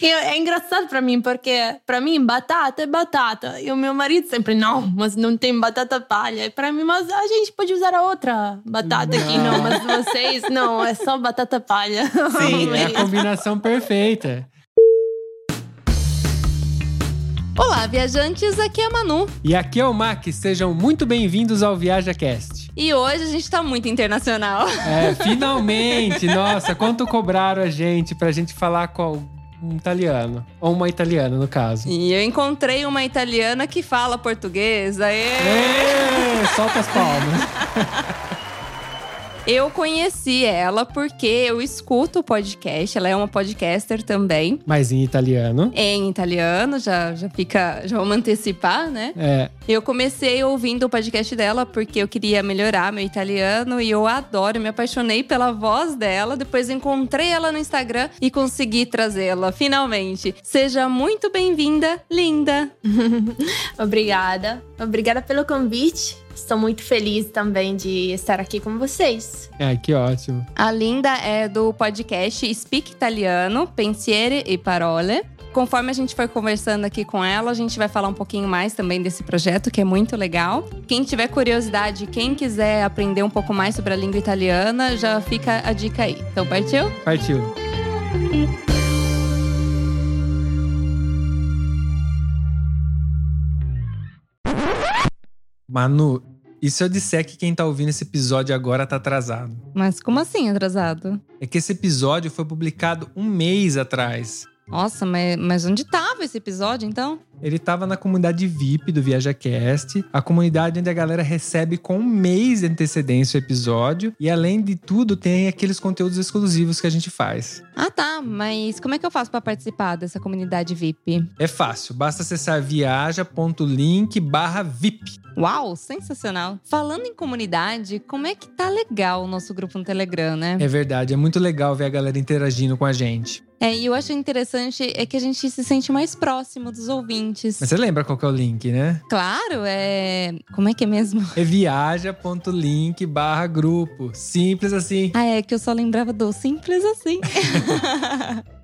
E é engraçado pra mim, porque pra mim batata é batata. E o meu marido sempre, não, mas não tem batata palha. E pra mim, mas a gente pode usar a outra batata aqui, não. Mas vocês, não, é só batata palha. Sim, é a combinação perfeita. Olá, viajantes, aqui é a Manu. E aqui é o Mac, sejam muito bem-vindos ao ViajaCast. E hoje a gente tá muito internacional. É, finalmente! Nossa, quanto cobraram a gente pra gente falar com um italiano. Ou uma italiana, no caso. E eu encontrei uma italiana que fala português. Aê! Ê, solta as palmas. Eu conheci ela porque eu escuto o podcast. Ela é uma podcaster também. Mas em italiano. Em italiano, já, já fica. Já vamos antecipar, né? É. Eu comecei ouvindo o podcast dela porque eu queria melhorar meu italiano e eu adoro, me apaixonei pela voz dela. Depois encontrei ela no Instagram e consegui trazê-la, finalmente. Seja muito bem-vinda, linda! Obrigada. Obrigada pelo convite. Estou muito feliz também de estar aqui com vocês. É, que ótimo. A Linda é do podcast Speak Italiano, Pensiere e Parole. Conforme a gente for conversando aqui com ela, a gente vai falar um pouquinho mais também desse projeto, que é muito legal. Quem tiver curiosidade, quem quiser aprender um pouco mais sobre a língua italiana, já fica a dica aí. Então, partiu? Partiu. Manu, e se eu disser que quem tá ouvindo esse episódio agora tá atrasado? Mas como assim atrasado? É que esse episódio foi publicado um mês atrás. Nossa, mas, mas onde tava esse episódio então? Ele tava na comunidade VIP do ViajaCast, a comunidade onde a galera recebe com um mês de antecedência o episódio. E além de tudo, tem aqueles conteúdos exclusivos que a gente faz. Ah, tá. Mas como é que eu faço para participar dessa comunidade VIP? É fácil, basta acessar viaja.link barra VIP. Uau, sensacional. Falando em comunidade, como é que tá legal o nosso grupo no Telegram, né? É verdade, é muito legal ver a galera interagindo com a gente. É, e eu acho interessante é que a gente se sente mais próximo dos ouvintes. Mas você lembra qual que é o link, né? Claro, é. Como é que é mesmo? É viaja.link barra grupo. Simples assim. Ah, é que eu só lembrava do simples assim.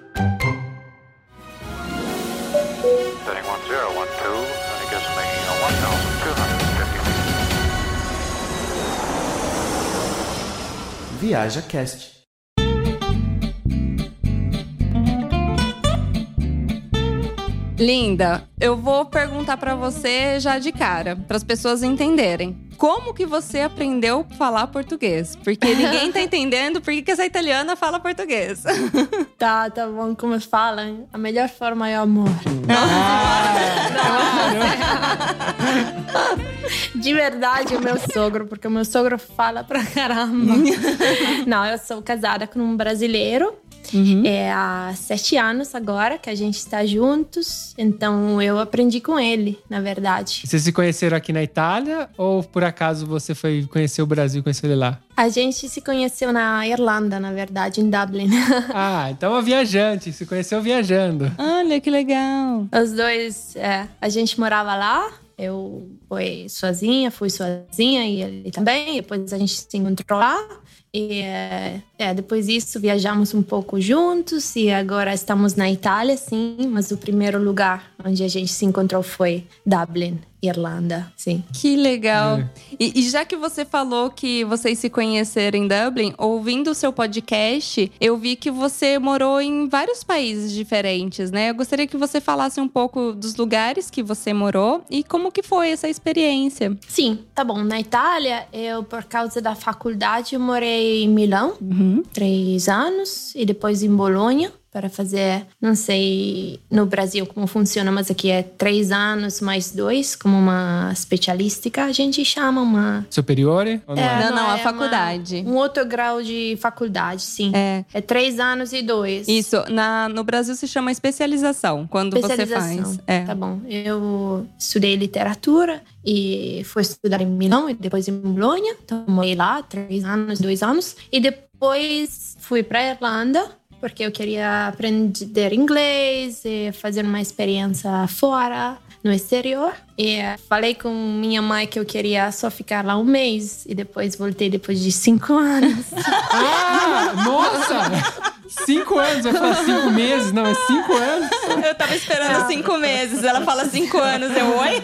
Viaja Linda, eu vou perguntar pra você já de cara, para as pessoas entenderem. Como que você aprendeu a falar português? Porque ninguém tá entendendo por que que essa italiana fala português. Tá, tá bom, como falam, a melhor forma é o amor. De verdade, o meu sogro, porque o meu sogro fala pra caramba. Não, eu sou casada com um brasileiro. É há sete anos agora que a gente está juntos. Então eu aprendi com ele, na verdade. Vocês se conheceram aqui na Itália ou por acaso você foi conhecer o Brasil e conheceu ele lá? A gente se conheceu na Irlanda, na verdade, em Dublin. Ah, então é viajante, se conheceu viajando. Olha que legal. Os dois, é, a gente morava lá. Eu fui sozinha, fui sozinha e ele também. Depois a gente se encontrou lá. E é, é, depois disso viajamos um pouco juntos e agora estamos na Itália, sim. Mas o primeiro lugar onde a gente se encontrou foi Dublin, Irlanda, sim. Que legal. É. E, e já que você falou que vocês se conheceram em Dublin, ouvindo o seu podcast, eu vi que você morou em vários países diferentes, né? Eu gostaria que você falasse um pouco dos lugares que você morou e como que foi essa experiência. Sim, tá bom. Na Itália, eu, por causa da faculdade, eu morei em Milão, Uhum. três anos, e depois em Bolonha. Para fazer, não sei no Brasil como funciona, mas aqui é três anos mais dois, como uma especialística, a gente chama uma. Superiore? Ou não é? Não, não, a é faculdade. Uma, um outro grau de faculdade, sim. É. É três anos e dois. Isso, na, no Brasil se chama especialização, quando você Especialização. faz. É. Tá bom. Eu estudei literatura e fui estudar em Milão e depois em Bolonha. Então, morei lá três anos, dois anos. E depois fui para Irlanda porque eu queria aprender inglês e fazer uma experiência fora, no exterior. E eh, falei com minha mãe que eu queria só ficar lá um mês e depois voltei depois de cinco anos. Ah, nossa! Cinco anos, eu falo cinco meses, não, é cinco anos. Eu tava esperando cinco meses, ela fala cinco anos, eu oi?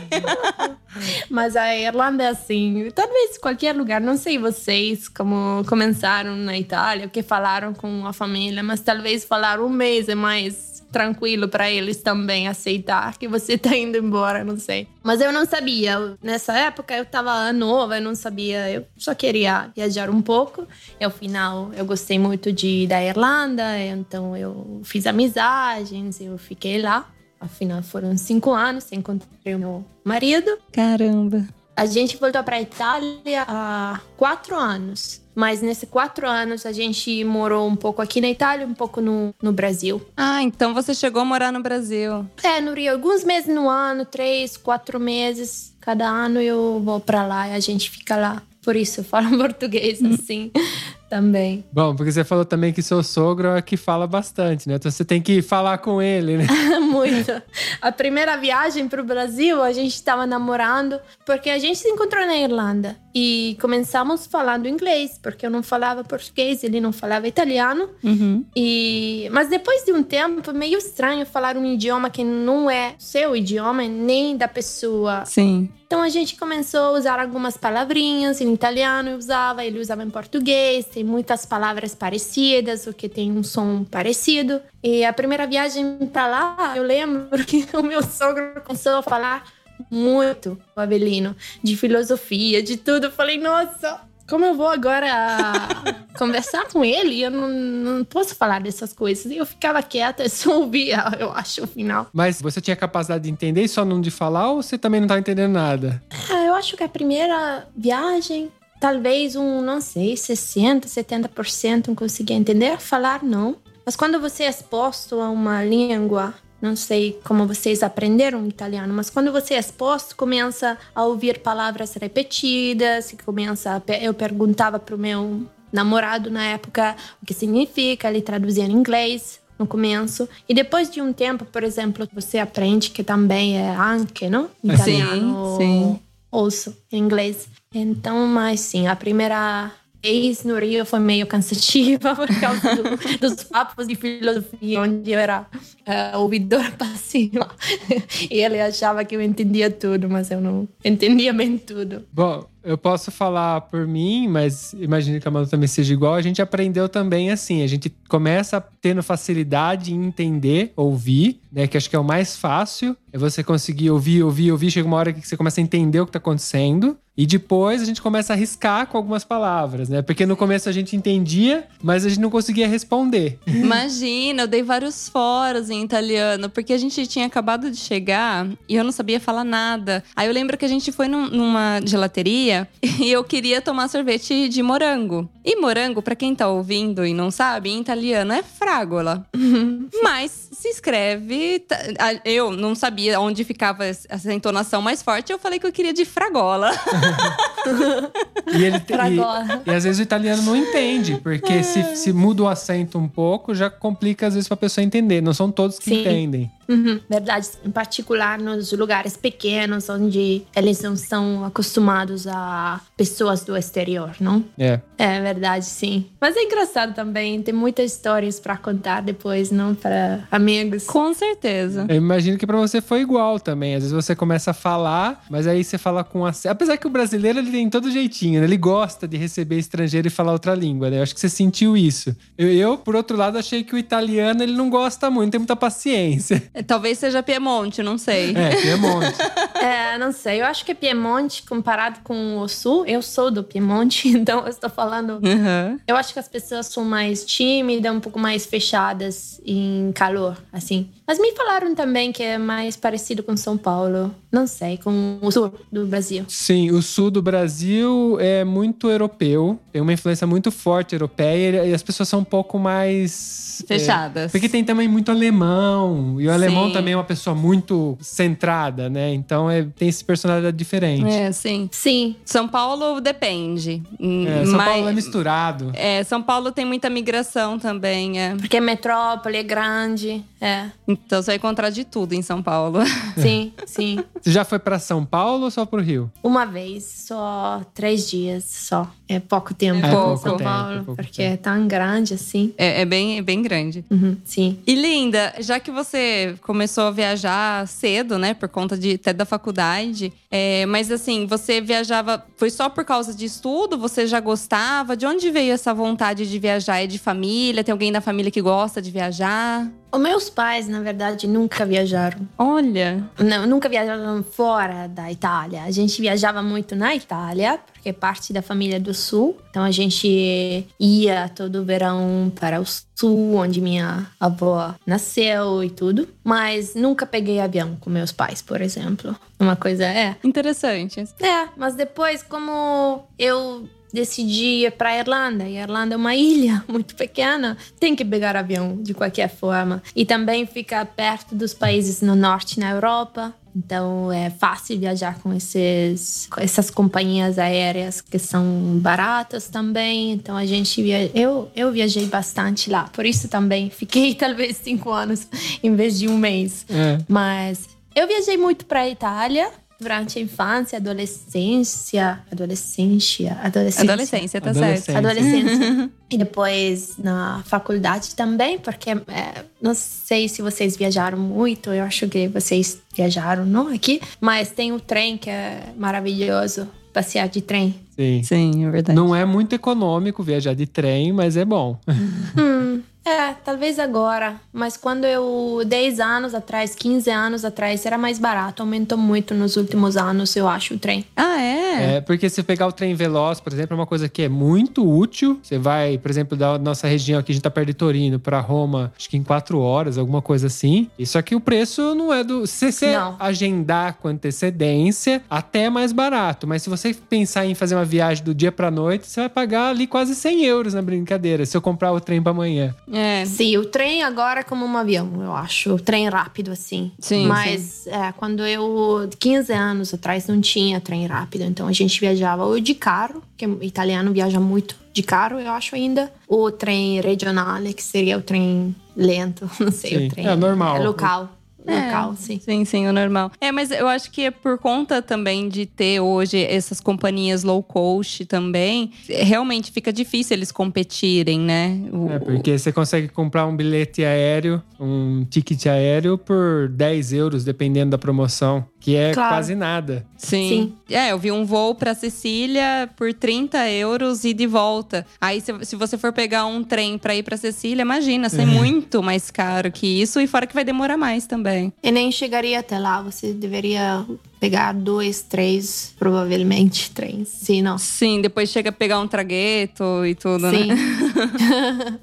Mas a Irlanda é assim, talvez qualquer lugar, não sei vocês como começaram na Itália, o que falaram com a família, mas talvez falar um mês é mais tranquilo para eles também aceitar que você tá indo embora, não sei. Mas eu não sabia, nessa época eu tava nova, eu não sabia, eu só queria viajar um pouco. E ao final eu gostei muito de da Irlanda, então eu fiz amizades, eu fiquei lá. Afinal, foram cinco anos, encontrei o meu marido. Caramba. A gente voltou para a Itália há quatro anos. Mas nesses quatro anos a gente morou um pouco aqui na Itália, um pouco no, no Brasil. Ah, então você chegou a morar no Brasil. É, no Rio, alguns meses no ano, três, quatro meses. Cada ano eu vou para lá e a gente fica lá. Por isso eu falo português assim também. Bom, porque você falou também que seu sogro é que fala bastante, né? Então você tem que falar com ele, né? Muito. A primeira viagem para o Brasil, a gente estava namorando, porque a gente se encontrou na Irlanda e começamos falando inglês, porque eu não falava português, ele não falava italiano. Uhum. E mas depois de um tempo, meio estranho falar um idioma que não é seu idioma nem da pessoa. Sim. Então a gente começou a usar algumas palavrinhas em italiano, eu usava, ele usava em português, tem muitas palavras parecidas, o que tem um som parecido. E a primeira viagem para lá, eu lembro que o meu sogro começou a falar muito o Abelino, de filosofia, de tudo. Eu falei, nossa, como eu vou agora conversar com ele? Eu não, não posso falar dessas coisas. E eu ficava quieta, eu só ouvia, eu acho, o final. Mas você tinha capacidade de entender e só não de falar ou você também não tá entendendo nada? Ah, eu acho que a primeira viagem, talvez um, não sei, 60%, 70% não conseguia entender. Falar, não. Mas quando você é exposto a uma língua, não sei como vocês aprenderam italiano, mas quando você é exposto, começa a ouvir palavras repetidas, começa a, eu perguntava pro meu namorado na época o que significa, ele traduzia em inglês no começo. E depois de um tempo, por exemplo, você aprende que também é anche, não? Sim, Italiano, sim. Ouço em inglês. Então, mas sim, a primeira vez no Rio foi meio cansativa por causa do- dos papos de filosofia, onde eu era eh, ouvidora passiva. e ele achava que eu entendia tudo, mas eu não entendia bem tudo. Bom, eu posso falar por mim, mas imagino que a Manu também seja igual. A gente aprendeu também assim. A gente começa tendo facilidade em entender, ouvir, né? Que acho que é o mais fácil. É você conseguir ouvir, ouvir, ouvir. Chega uma hora que você começa a entender o que tá acontecendo. E depois a gente começa a arriscar com algumas palavras, né? Porque no começo a gente entendia, mas a gente não conseguia responder. Imagina, eu dei vários foros em italiano, porque a gente tinha acabado de chegar e eu não sabia falar nada. Aí eu lembro que a gente foi num- numa gelateria e eu queria tomar sorvete de morango. E morango, pra quem tá ouvindo e não sabe, em italiano é fragola. Mas se escreve. tá- Eu não sabia onde ficava essa entonação mais forte, eu falei que eu queria de fragola. E, ele, Pra e, e às vezes o italiano não entende, porque se, se muda o acento um pouco, já complica às vezes pra pessoa entender. Não são todos que Sim. entendem. Uhum, verdade, em particular nos lugares pequenos, onde eles não são acostumados a pessoas do exterior, não? É. É verdade, sim. Mas é engraçado também, tem muitas histórias pra contar depois, não? Para amigos. Com certeza. Eu imagino que pra você foi igual também. Às vezes você começa a falar, mas aí você fala com acento. Apesar que o brasileiro ele tem todo jeitinho, né? Ele gosta de receber estrangeiro e falar outra língua, né? Eu acho que você sentiu isso. Eu, eu, por outro lado, achei que o italiano ele não gosta muito, não tem muita paciência. Talvez seja Piemonte, não sei. É, Piemonte. É, não sei, eu acho que Piemonte, comparado com o Sul, eu sou do Piemonte, então eu estou falando. Uhum. Eu acho que as pessoas são mais tímidas, um pouco mais fechadas em calor, assim. Mas me falaram também que é mais parecido com São Paulo. Não sei, com o Sul do Brasil. Sim, o sul do Brasil é muito europeu, tem uma influência muito forte europeia e as pessoas são um pouco mais. é, Fechadas. porque tem também muito alemão, e o alemão Sim. também é uma pessoa muito centrada, né? Então é, tem essa personalidade diferente. É, sim. Sim, São Paulo depende. É, São Mas- Paulo é misturado. É, São Paulo tem muita migração também, é. porque é metrópole, é grande. É, Então você vai encontrar de tudo em São Paulo. sim, sim. Você já foi pra São Paulo ou só pro Rio? Uma vez, só três dias só. É pouco tempo É em pouco São tempo, Paulo, pouco porque tempo. é tão grande assim. É, é bem, é bem grande. Uhum, sim. E Linda, já que você começou a viajar cedo, né, por conta de até da faculdade, é, mas assim, você viajava, foi só por causa de estudo? Você já gostava? De onde veio essa vontade de viajar? É de família? Tem alguém da família que gosta de viajar? Os meus pais, na verdade, nunca viajaram. Olha, Não, nunca viajaram fora da Itália. A gente viajava muito na Itália, porque é parte da família do Sul. Então a gente ia todo verão para o Sul, onde minha avó nasceu e tudo. Mas nunca peguei avião com meus pais, por exemplo. Uma coisa é. interessante. É, mas depois, como eu decidi ir para Irlanda, e a Irlanda é uma ilha muito pequena, tem que pegar avião de qualquer forma. E também fica perto dos países no norte, na Europa. Então é fácil viajar com esses, com essas companhias aéreas que são baratas também. Então a gente via... eu, eu viajei bastante lá. Por isso também fiquei talvez cinco anos em vez de um mês. É. Mas eu viajei muito para a Itália durante a infância, adolescência, adolescência, adolescência. Adolescência, tá Adolescência. certo. Adolescência. e depois na faculdade também, porque é, não sei se vocês viajaram muito, eu acho que vocês viajaram, não aqui, mas tem o trem que é maravilhoso, passear de trem. Sim. Sim, é verdade. Não é muito econômico viajar de trem, mas é bom. Hum, é, talvez agora. Mas quando eu, 10 anos atrás, 15 anos atrás, era mais barato. Aumentou muito nos últimos anos, eu acho, o trem. Ah, é? É, porque se pegar o trem veloz, por exemplo, é uma coisa que é muito útil. Você vai, por exemplo, da nossa região aqui, a gente tá perto de Torino, pra Roma, acho que em quatro horas, alguma coisa assim. E só que o preço não é do. Se você Não. agendar com antecedência, até é mais barato. Mas se você pensar em fazer uma viagem do dia pra noite, você vai pagar ali quase 100 euros na brincadeira, se eu comprar o trem pra amanhã. É. Sim, o trem agora é como um avião, eu acho. O trem rápido, assim. Sim, Mas é, quando eu, 15 anos atrás, não tinha trem rápido. Então a gente viajava ou de carro, que o italiano viaja muito de carro, eu acho ainda. Ou trem regionale, que seria o trem lento. Não sei, Sim, o trem. é normal. local. É, Local, sim. Sim, sim, o normal. É, mas eu acho que é por conta também de ter hoje essas companhias low cost também, realmente fica difícil eles competirem, né? O- É, porque você consegue comprar um bilhete aéreo, um ticket aéreo por 10 euros, dependendo da promoção, que é Claro. quase nada. Sim. É, eu vi um voo pra Sicília por 30 euros e de volta. Aí, se, se você for pegar um trem pra ir pra Sicília, imagina, sai muito mais caro que isso. E fora que vai demorar mais também. E nem chegaria até lá. Você deveria pegar dois, três, provavelmente, trens. Sim, não. Sim, depois chega a pegar um tragueto e tudo, Sim. né?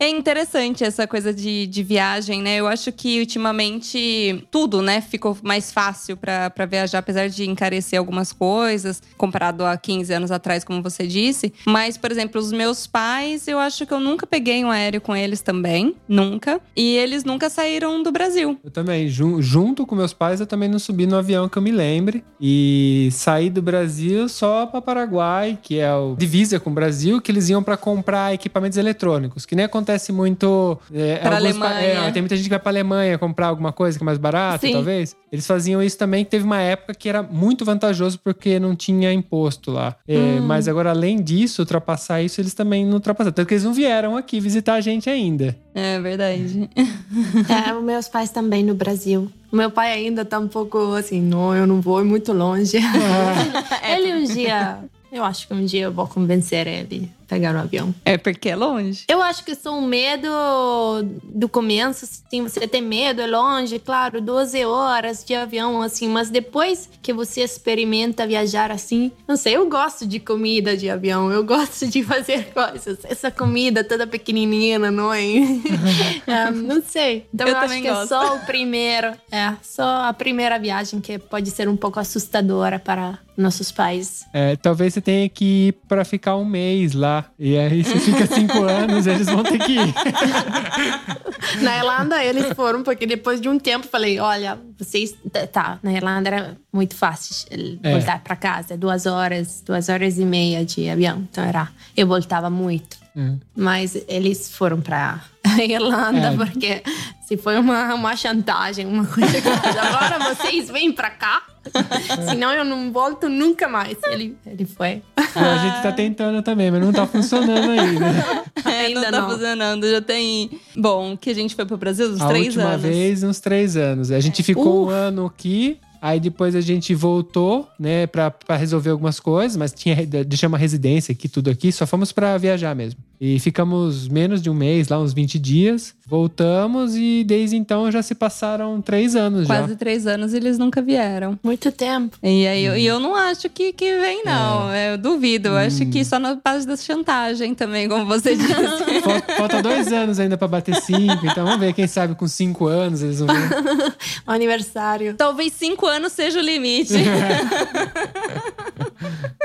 É interessante essa coisa de, de viagem, né? Eu acho que ultimamente tudo, né, ficou mais fácil pra pra viajar, apesar de encarecer algumas coisas, comparado a 15 anos atrás, como você disse. Mas, por exemplo, os meus pais, eu acho que eu nunca peguei um aéreo com eles também. Nunca. E eles nunca saíram do Brasil. Eu também, jun- junto com meus pais, eu também não subi no avião que eu me lembre. E saí do Brasil só para Paraguai, que é o divisa com o Brasil, que eles iam para comprar equipamentos eletrônicos, que nem acontece muito. É, Pra alguns pa- Alemanha. é, tem muita gente que vai para Alemanha comprar alguma coisa que é mais barata, Sim. talvez. Eles faziam isso também, teve uma época que era muito vantajoso porque não tinha imposto lá. É, Hum. Mas agora, além disso, ultrapassar isso, eles também não ultrapassaram. Tanto que eles não vieram aqui visitar a gente ainda. É verdade. É, os meus pais também no Brasil. O meu pai ainda tá um pouco assim, não, eu não vou ir muito longe. ele um dia, eu acho que um dia eu vou convencer ele pegar o avião. É porque é longe. Eu acho que sou um medo do começo, assim, você tem medo, é longe, claro, 12 horas de avião, assim, mas depois que você experimenta viajar assim, não sei, eu gosto de comida de avião, eu gosto de fazer coisas. Essa comida toda pequenininha, não é? É, não sei. Então eu, Eu acho que gosto. é só o primeiro, é, só a primeira viagem que pode ser um pouco assustadora para nossos pais. É, talvez você tenha que ir pra ficar um mês lá. E aí você fica cinco anos, eles vão ter que ir. Na Irlanda eles foram, porque depois de um tempo falei: olha, vocês. Tá, na Irlanda era muito fácil É. voltar pra casa. Duas horas, duas horas e meia de avião. Então era. Eu voltava muito. Uhum. Mas eles foram pra Irlanda, É. porque se foi uma, uma chantagem, uma coisa que agora vocês vêm pra cá, senão eu não volto nunca mais. Ele, ele foi. A gente tá tentando também, mas não tá funcionando ainda. Ainda não tá não. funcionando. Já tem. Bom, que a gente foi pro Brasil uns A três última anos. vez, uns três anos. A gente ficou um ano aqui, aí depois a gente voltou, né, pra, pra resolver algumas coisas, mas tinha, deixamos uma residência aqui, tudo aqui, só fomos pra viajar mesmo. E ficamos menos de um mês, lá uns 20 dias. Voltamos e desde então já se passaram três anos Quase já. três anos eles nunca vieram. Muito tempo. E aí eu, e eu não acho que, que vem, não. Eu duvido. Eu acho que só na base da chantagem também, como você disse. Falta, falta dois anos ainda pra bater cinco, então vamos ver, quem sabe com cinco anos eles vão ver. Aniversário. Talvez cinco anos seja o limite.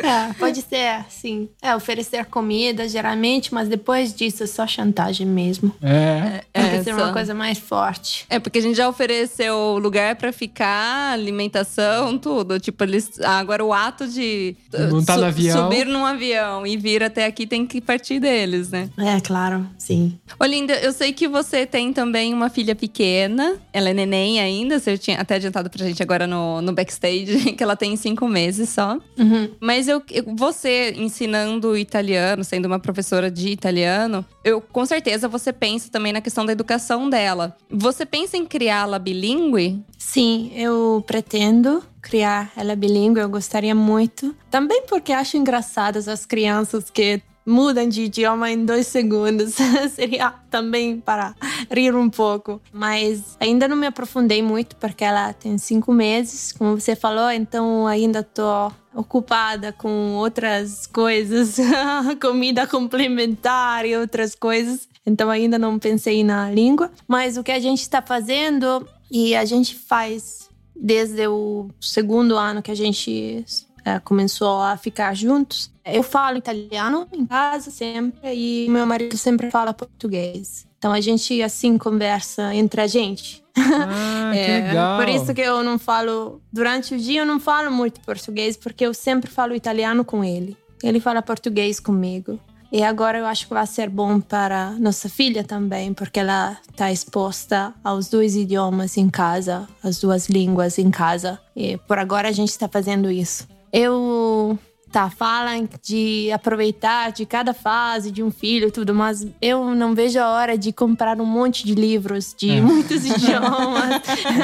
É, pode ser, sim. É, oferecer comida, geralmente, mas depois disso é só chantagem mesmo. É. Tem É, que ser só. uma coisa mais forte. É, porque a gente já ofereceu lugar pra ficar, alimentação, tudo. Tipo, eles. Agora o ato de Montar no avião. subir num avião e vir até aqui tem que partir deles, né? É, claro, sim. Olinda, eu sei que você tem também uma filha pequena. Ela é neném ainda. Você tinha até adiantado pra gente agora no, no backstage que ela tem cinco meses só. Uhum. Mas eu, eu- você ensinando italiano, sendo uma professora de italiano, eu com certeza você pensa também na questão da educação dela. Você pensa em criá-la bilíngue? Sim, eu pretendo criar ela bilíngue, eu gostaria muito. Também porque acho engraçadas as crianças que mudam de idioma em dois segundos. Seria também para rir um pouco. Mas ainda não me aprofundei muito porque ela tem cinco meses, como você falou, então ainda tô ocupada com outras coisas, comida complementar e outras coisas. Então ainda não pensei na língua. Mas o que a gente está fazendo e a gente faz desde o segundo ano que a gente eh, começou a ficar juntos. Eu falo italiano em casa sempre e meu marido sempre fala português. Então a gente assim conversa entre a gente. Ah, É, legal. Por isso que eu não falo durante o dia eu não falo muito português porque eu sempre falo italiano com ele. Ele fala português comigo. E agora eu acho que vai ser bom para nossa filha também, porque ela está exposta aos dois idiomas em casa, as duas línguas em casa. E por agora a gente está fazendo isso. Eu tá falam de aproveitar de cada fase de um filho e tudo, mas eu não vejo a hora de comprar um monte de livros de muitos idiomas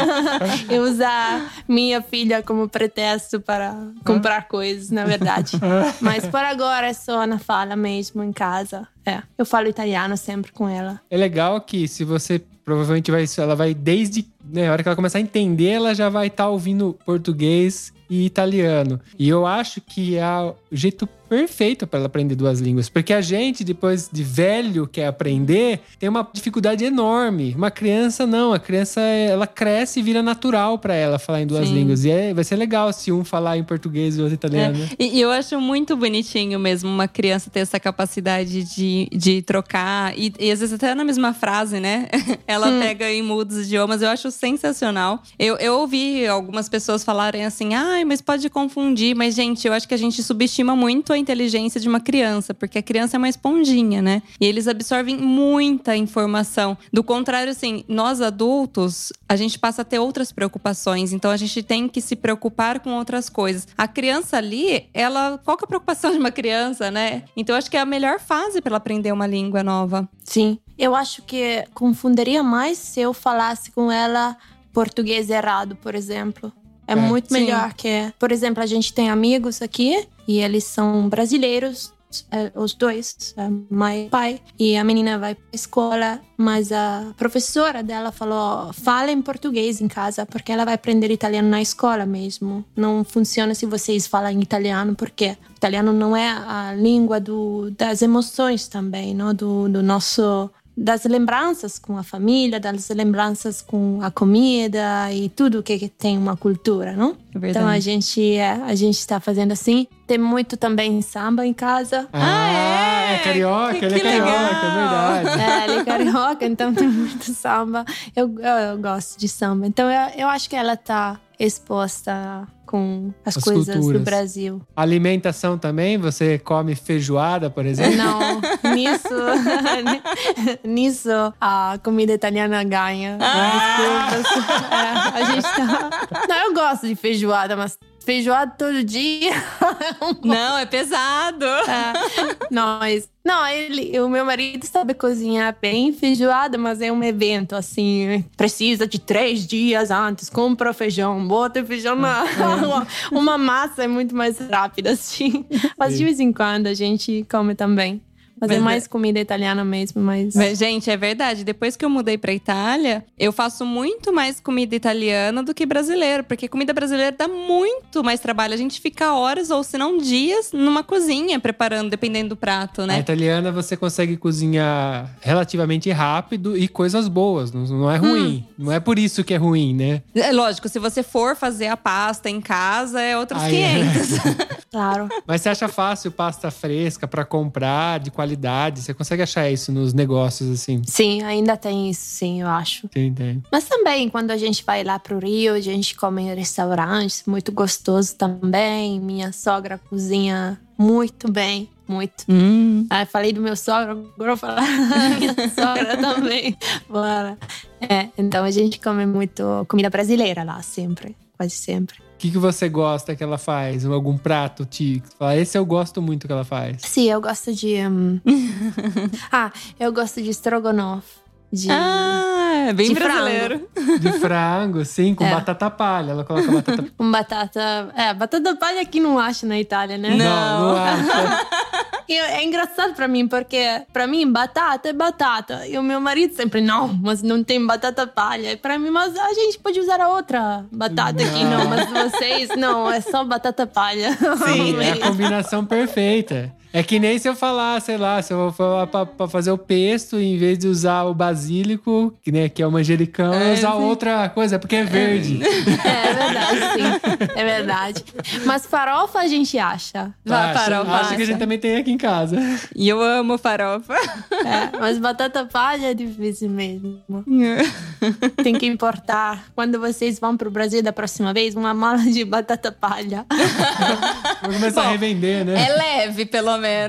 e usar minha filha como pretexto para comprar coisas, na verdade. Mas por agora é só na fala mesmo em casa. É, eu falo italiano sempre com ela. É legal que se você provavelmente vai, ela vai desde né, a hora que ela começar a entender, ela já vai estar ouvindo português e italiano. E eu acho que é o jeito perfeito para ela aprender duas línguas, porque a gente depois de velho quer aprender, tem uma dificuldade enorme. Uma criança não, a criança ela cresce e vira natural para ela falar em duas Sim. línguas. E é- vai ser legal se um falar em português e o outro italiano. né? E, e eu acho muito bonitinho mesmo uma criança ter essa capacidade de, de trocar. E, e às vezes até na mesma frase, né? Ela pega e muda os idiomas. Eu acho sensacional. Eu, eu ouvi algumas pessoas falarem assim: ai, mas pode confundir. Mas, gente, eu acho que a gente subestima muito a inteligência de uma criança, porque a criança é uma esponjinha, né? E eles absorvem muita informação. Do contrário, assim, nós adultos, a gente passa a ter outras preocupações. Então a gente tem que se preocupar com outras coisas. A criança ali, ela. Qual que é a preocupação de uma criança, né? Então acho que é a melhor fase para ela aprender uma língua nova. Sim. Eu acho que confundiria mais se eu falasse com ela português errado, por exemplo. É, É, muito sim. melhor que, por exemplo, a gente tem amigos aqui e eles são brasileiros, é, os dois, é, mãe e pai, e a menina vai pra escola, mas a professora dela falou: fala em português em casa, porque ela vai aprender italiano na escola mesmo. Não funciona se vocês falam em italiano, porque italiano não é a língua do, das emoções também, não? Do, do nosso das lembranças com a família, das lembranças com a comida e tudo que tem uma cultura, não? É Então a gente é, a gente está fazendo assim. Tem muito também samba em casa. Ah, é, carioca, Que- ele é carioca, legal. é verdade. É, ele é carioca, então tem muito samba. Eu, eu, eu gosto de samba. Então eu, eu acho que ela tá exposta com as, As coisas culturas. do Brasil. Alimentação também? Você come feijoada, por exemplo? Não, nisso, nisso a comida italiana ganha. Desculpas. É, a gente tá. Não, eu gosto de feijoada, mas feijoada todo dia. Não, é pesado. É, nós. Não, ele, o meu marido sabe cozinhar bem feijoada, mas é um evento assim. Precisa de três dias antes. Compra feijão, bota feijão na. Uma, uma massa é muito mais rápida, assim. Mas de vez em quando a gente come também. Mas, Mas é é- mais comida italiana mesmo, mas. Mas, Gente, é verdade. Depois que eu mudei pra Itália, eu faço muito mais comida italiana do que brasileira. Porque comida brasileira dá muito mais trabalho. A gente fica horas ou se não dias numa cozinha preparando, dependendo do prato, A né? italiana você consegue cozinhar relativamente rápido e coisas boas, não, é ruim. Não é por isso que é ruim, né? É lógico, se você for fazer a pasta em casa, é outros Aí é. 500. Claro. Mas você acha fácil pasta fresca pra comprar, de qualidade? Você consegue achar isso nos negócios assim? Sim, ainda tem isso, sim, eu acho. Tem, tem. Mas também, quando a gente vai lá pro Rio, a gente come em restaurantes, muito gostoso também. Minha sogra cozinha muito bem, muito. hum. Ah, falei do meu sogro, agora vou falar da minha sogra também. Bora. É, então a gente come muito comida brasileira lá, sempre, quase sempre. O que, que você gosta que ela faz? Algum prato te fala, esse eu gosto muito que ela faz. Sim, eu gosto de. hum, ah, eu gosto de estrogonofe. De... Ah, é bem De brasileiro. De frango, sim, com É. batata palha. Ela coloca batata Com batata. É, batata palha aqui não acha na Itália, né? Não, não acha. E é engraçado pra mim, porque pra mim batata é batata. E o meu marido sempre, não, mas não tem batata palha. E pra mim, mas a gente pode usar a outra batata aqui, Não. não. Mas vocês, não, é só batata palha. Sim, é a combinação perfeita. É que nem se eu falar, sei lá, se eu vou falar pra, pra fazer o pesto, em vez de usar o basílico, que, né, que é o manjericão, eu É, usar sim. outra coisa, porque é verde. É verdade, sim. É verdade. Mas farofa a gente acha. Acho- farofa, Acho que a acha. gente também tem aqui em casa. E eu amo farofa. É, mas batata palha é difícil mesmo. Tem que importar. Quando vocês vão pro Brasil da próxima vez, uma mala de batata palha. Vou começar a revender, né? É leve, pelo menos. É,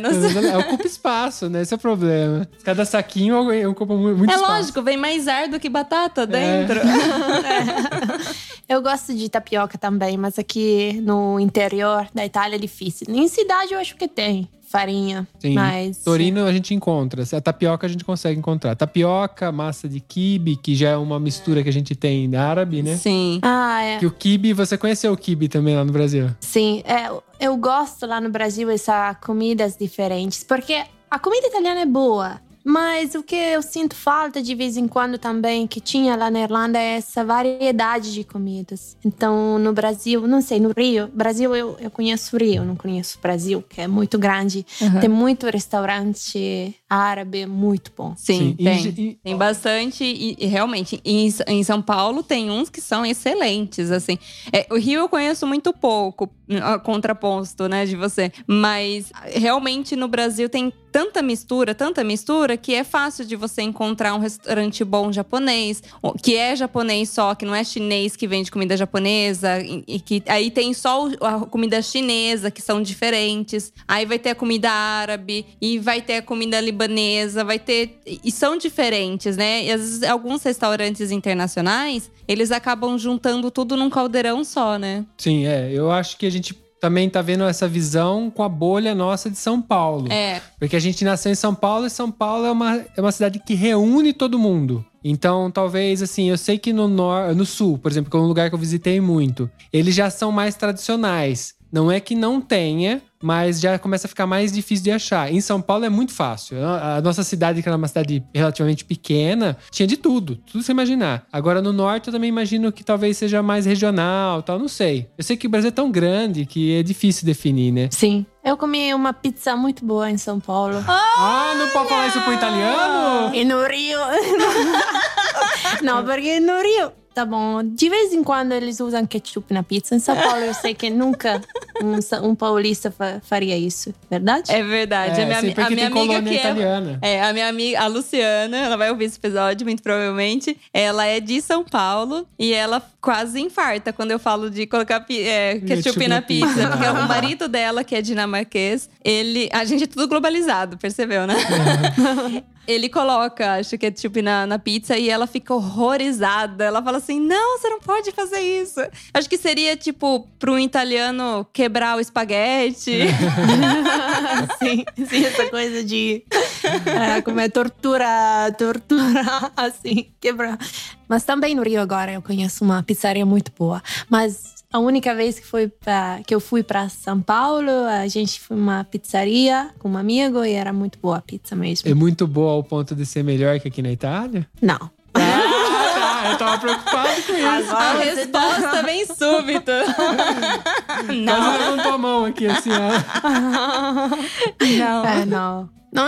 ocupa espaço, né? Esse é o problema. Cada saquinho ocupa mu- muito É espaço. lógico, vem mais ar do que batata É. dentro. Eu gosto de tapioca também, mas aqui no interior da Itália é difícil. Em cidade eu acho que tem farinha, Sim. mas Torino a gente encontra. A tapioca a gente consegue encontrar. Tapioca, massa de quibe, que já é uma mistura que a gente tem árabe, né? Sim. Ah, é. Que o quibe, você conheceu o quibe também lá no Brasil? Sim, é, eu gosto lá no Brasil essas comidas diferentes, porque a comida italiana é boa. Mas o que eu sinto falta de vez em quando também, que tinha lá na Irlanda, é essa variedade de comidas. Então, no Brasil, não sei, no Rio, Brasil eu, eu conheço o Rio, não conheço o Brasil, que é muito grande. Uhum. Tem muito restaurante árabe muito bom. Sim, Sim. tem. E- e- Tem bastante. E, e realmente, em, em São Paulo tem uns que são excelentes, assim. É, o Rio eu conheço muito pouco, contraposto, né, de você. Mas realmente no Brasil tem tanta mistura, tanta mistura, que é fácil de você encontrar um restaurante bom japonês, que é japonês só, que não é chinês que vende comida japonesa, e, que aí tem só a comida chinesa, que são diferentes. Aí vai ter a comida árabe, e vai ter a comida libanesa, vai ter. E são diferentes, né? E às vezes alguns restaurantes internacionais, eles acabam juntando tudo num caldeirão só, né? Sim, é. Eu acho que a também tá vendo essa visão com a bolha nossa de São Paulo. É. Porque a gente nasceu em São Paulo e São Paulo é uma, é uma cidade que reúne todo mundo. Então, talvez, assim, eu sei que no, nor no sul, por exemplo, que é um lugar que eu visitei muito, eles já são mais tradicionais. Não é que não tenha, mas já começa a ficar mais difícil de achar. Em São Paulo é muito fácil. A nossa cidade, que era uma cidade relativamente pequena, tinha de tudo, tudo você imaginar. Agora no norte eu também imagino que talvez seja mais regional, tal, não sei. Eu sei que o Brasil é tão grande que é difícil definir, né? Sim. Eu comi uma pizza muito boa em São Paulo. Ah, não pode falar isso pro italiano? E no Rio. não, porque no Rio. Tá bom, de vez em quando eles usam ketchup na pizza. Em São Paulo eu sei que nunca um, um paulista fa- faria isso, verdade? É verdade. É, a minha, sempre a minha tem amiga que é, italiana. é, a minha amiga, a Luciana, ela vai ouvir esse episódio, muito provavelmente. Ela é de São Paulo e ela quase infarta quando eu falo de colocar pi- é, ketchup na pizza. Porque o marido dela, que é dinamarquês, ele. A gente é tudo globalizado, percebeu, né? Ele coloca, acho que ketchup na, na pizza e ela fica horrorizada. Ela fala assim: não, você não pode fazer isso. Acho que seria tipo para um italiano quebrar o espaguete. sim, sim, essa coisa de é, como é tortura, tortura, assim, quebrar. Mas também no Rio agora eu conheço uma pizzaria muito boa. Mas a única vez que, foi pra, que eu fui para São Paulo, a gente foi uma pizzaria com um amigo e era muito boa a pizza mesmo. É muito boa ao ponto de ser melhor que aqui na Itália? Não. Ah, tá, eu tava preocupado com isso. A resposta vem súbita. não, Quase levantou a mão aqui, assim, ó. não. É, não. Não,